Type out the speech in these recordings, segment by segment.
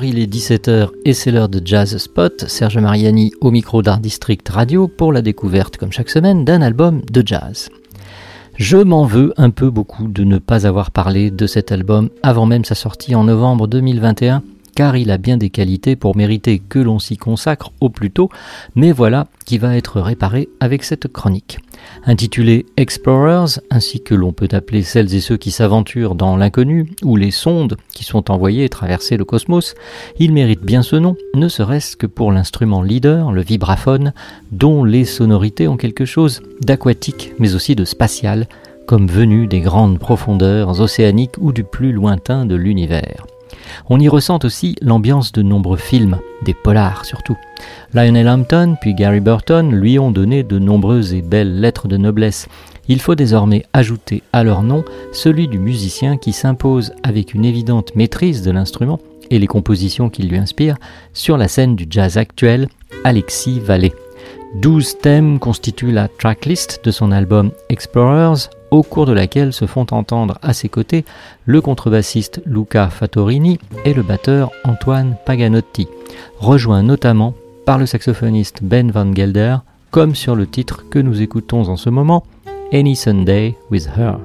Il est 17h et c'est l'heure de Jazz Spot. Serge Mariani au micro d'Art District Radio pour la découverte, comme chaque semaine, d'un album de jazz. Je m'en veux un peu beaucoup de ne pas avoir parlé de cet album avant même sa sortie en novembre 2021 car il a bien des qualités pour mériter que l'on s'y consacre au plus tôt, mais voilà qui va être réparé avec cette chronique. Intitulé Explorers, ainsi que l'on peut appeler celles et ceux qui s'aventurent dans l'inconnu, ou les sondes qui sont envoyées traverser le cosmos, il mérite bien ce nom, ne serait-ce que pour l'instrument leader, le vibraphone, dont les sonorités ont quelque chose d'aquatique, mais aussi de spatial, comme venu des grandes profondeurs océaniques ou du plus lointain de l'univers. On y ressent aussi l'ambiance de nombreux films, des polars surtout. Lionel Hampton puis Gary Burton lui ont donné de nombreuses et belles lettres de noblesse. Il faut désormais ajouter à leur nom celui du musicien qui s'impose avec une évidente maîtrise de l'instrument et les compositions qui lui inspirent sur la scène du jazz actuel, Alexis Vallée. Douze thèmes constituent la tracklist de son album Explorers, au cours de laquelle se font entendre à ses côtés le contrebassiste Luca Fattorini et le batteur Antoine Paganotti, rejoints notamment par le saxophoniste Ben Van Gelder, comme sur le titre que nous écoutons en ce moment, Any Sunday with Her.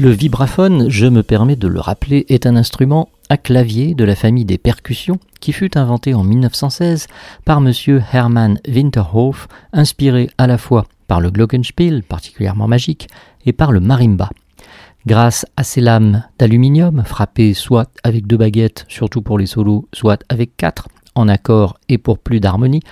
Le vibraphone, je me permets de le rappeler, est un instrument à clavier de la famille des percussions qui fut inventé en 1916 par M. Hermann Winterhoff, inspiré à la fois par le glockenspiel, particulièrement magique, et par le marimba. Grâce à ces lames d'aluminium, frappées soit avec deux baguettes, surtout pour les solos, soit avec quatre, en accord et pour plus d'harmonie,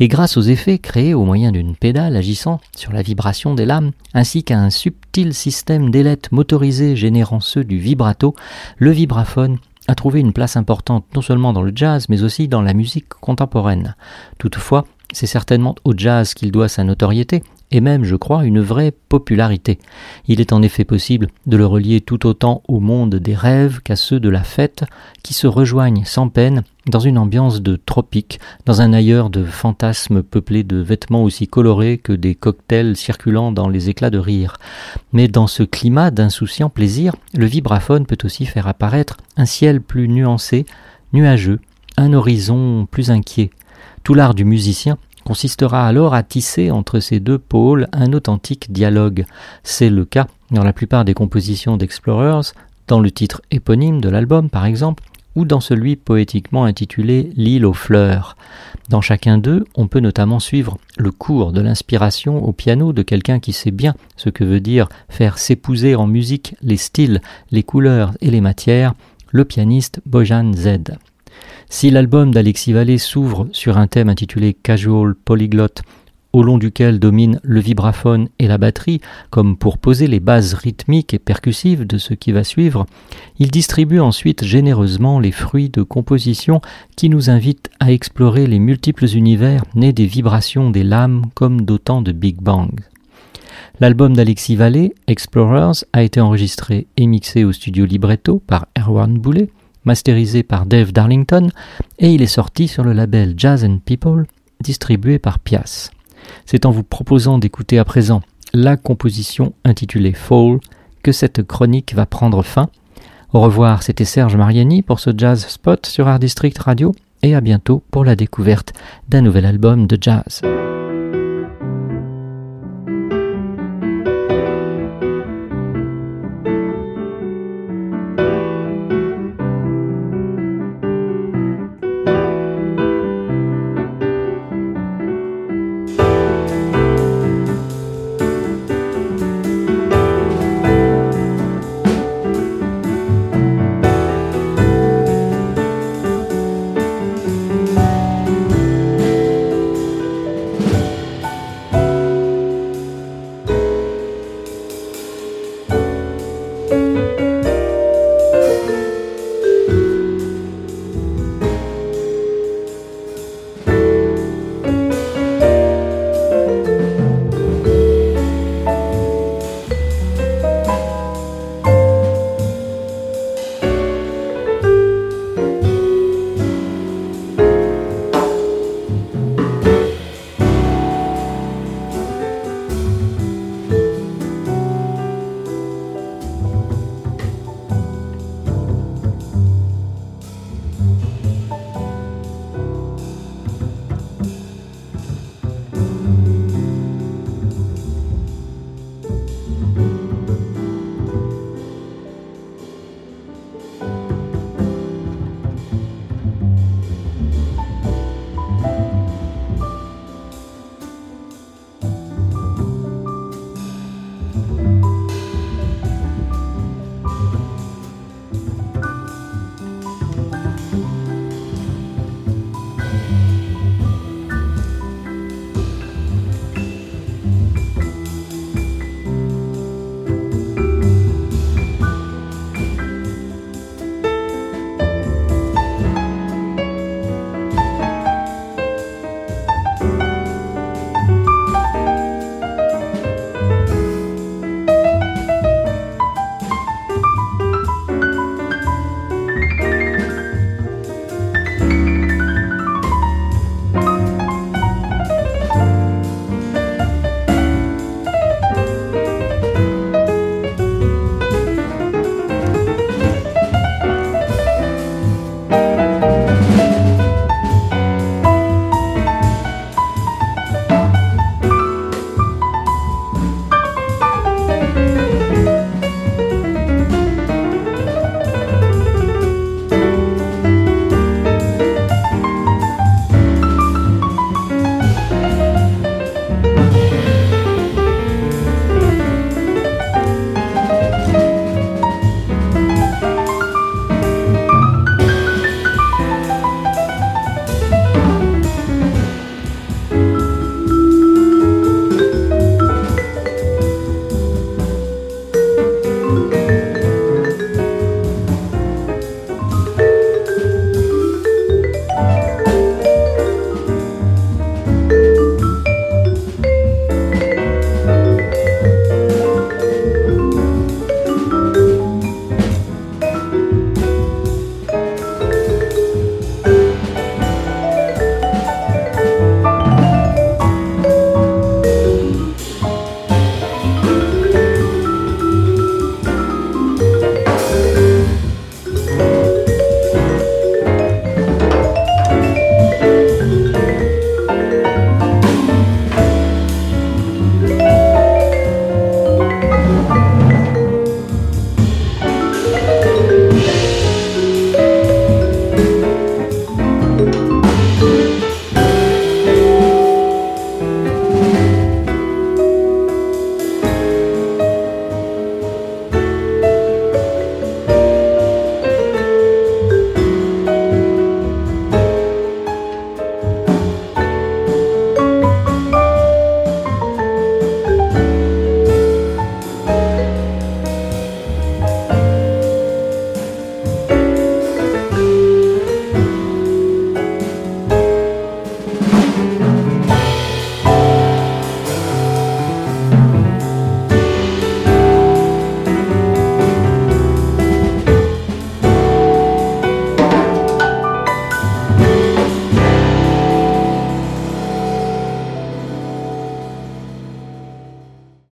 et grâce aux effets créés au moyen d'une pédale agissant sur la vibration des lames, ainsi qu'à un subtil système d'ailettes motorisées générant ceux du vibrato, le vibraphone a trouvé une place importante non seulement dans le jazz, mais aussi dans la musique contemporaine. Toutefois, c'est certainement au jazz qu'il doit sa notoriété, et même, je crois, une vraie popularité. Il est en effet possible de le relier tout autant au monde des rêves qu'à ceux de la fête, qui se rejoignent sans peine dans une ambiance de tropique, dans un ailleurs de fantasmes peuplés de vêtements aussi colorés que des cocktails circulant dans les éclats de rire. Mais dans ce climat d'insouciant plaisir, le vibraphone peut aussi faire apparaître un ciel plus nuancé, nuageux, un horizon plus inquiet. Tout l'art du musicien consistera alors à tisser entre ces deux pôles un authentique dialogue. C'est le cas dans la plupart des compositions d'Explorers, dans le titre éponyme de l'album par exemple, ou dans celui poétiquement intitulé L'île aux fleurs. Dans chacun d'eux, on peut notamment suivre le cours de l'inspiration au piano de quelqu'un qui sait bien ce que veut dire faire s'épouser en musique les styles, les couleurs et les matières, le pianiste Bojan Z. Si l'album d'Alexis Vallée s'ouvre sur un thème intitulé Casual Polyglot, au long duquel domine le vibraphone et la batterie, comme pour poser les bases rythmiques et percussives de ce qui va suivre, il distribue ensuite généreusement les fruits de composition qui nous invitent à explorer les multiples univers nés des vibrations des lames comme d'autant de Big Bang. L'album d'Alexis Vallée, Explorers, a été enregistré et mixé au studio Libretto par Erwan Boulet, masterisé par Dave Darlington, et il est sorti sur le label Jazz and People, distribué par Pias. C'est en vous proposant d'écouter à présent la composition intitulée Fall que cette chronique va prendre fin. Au revoir, c'était Serge Mariani pour ce Jazz Spot sur Art District Radio et à bientôt pour la découverte d'un nouvel album de jazz.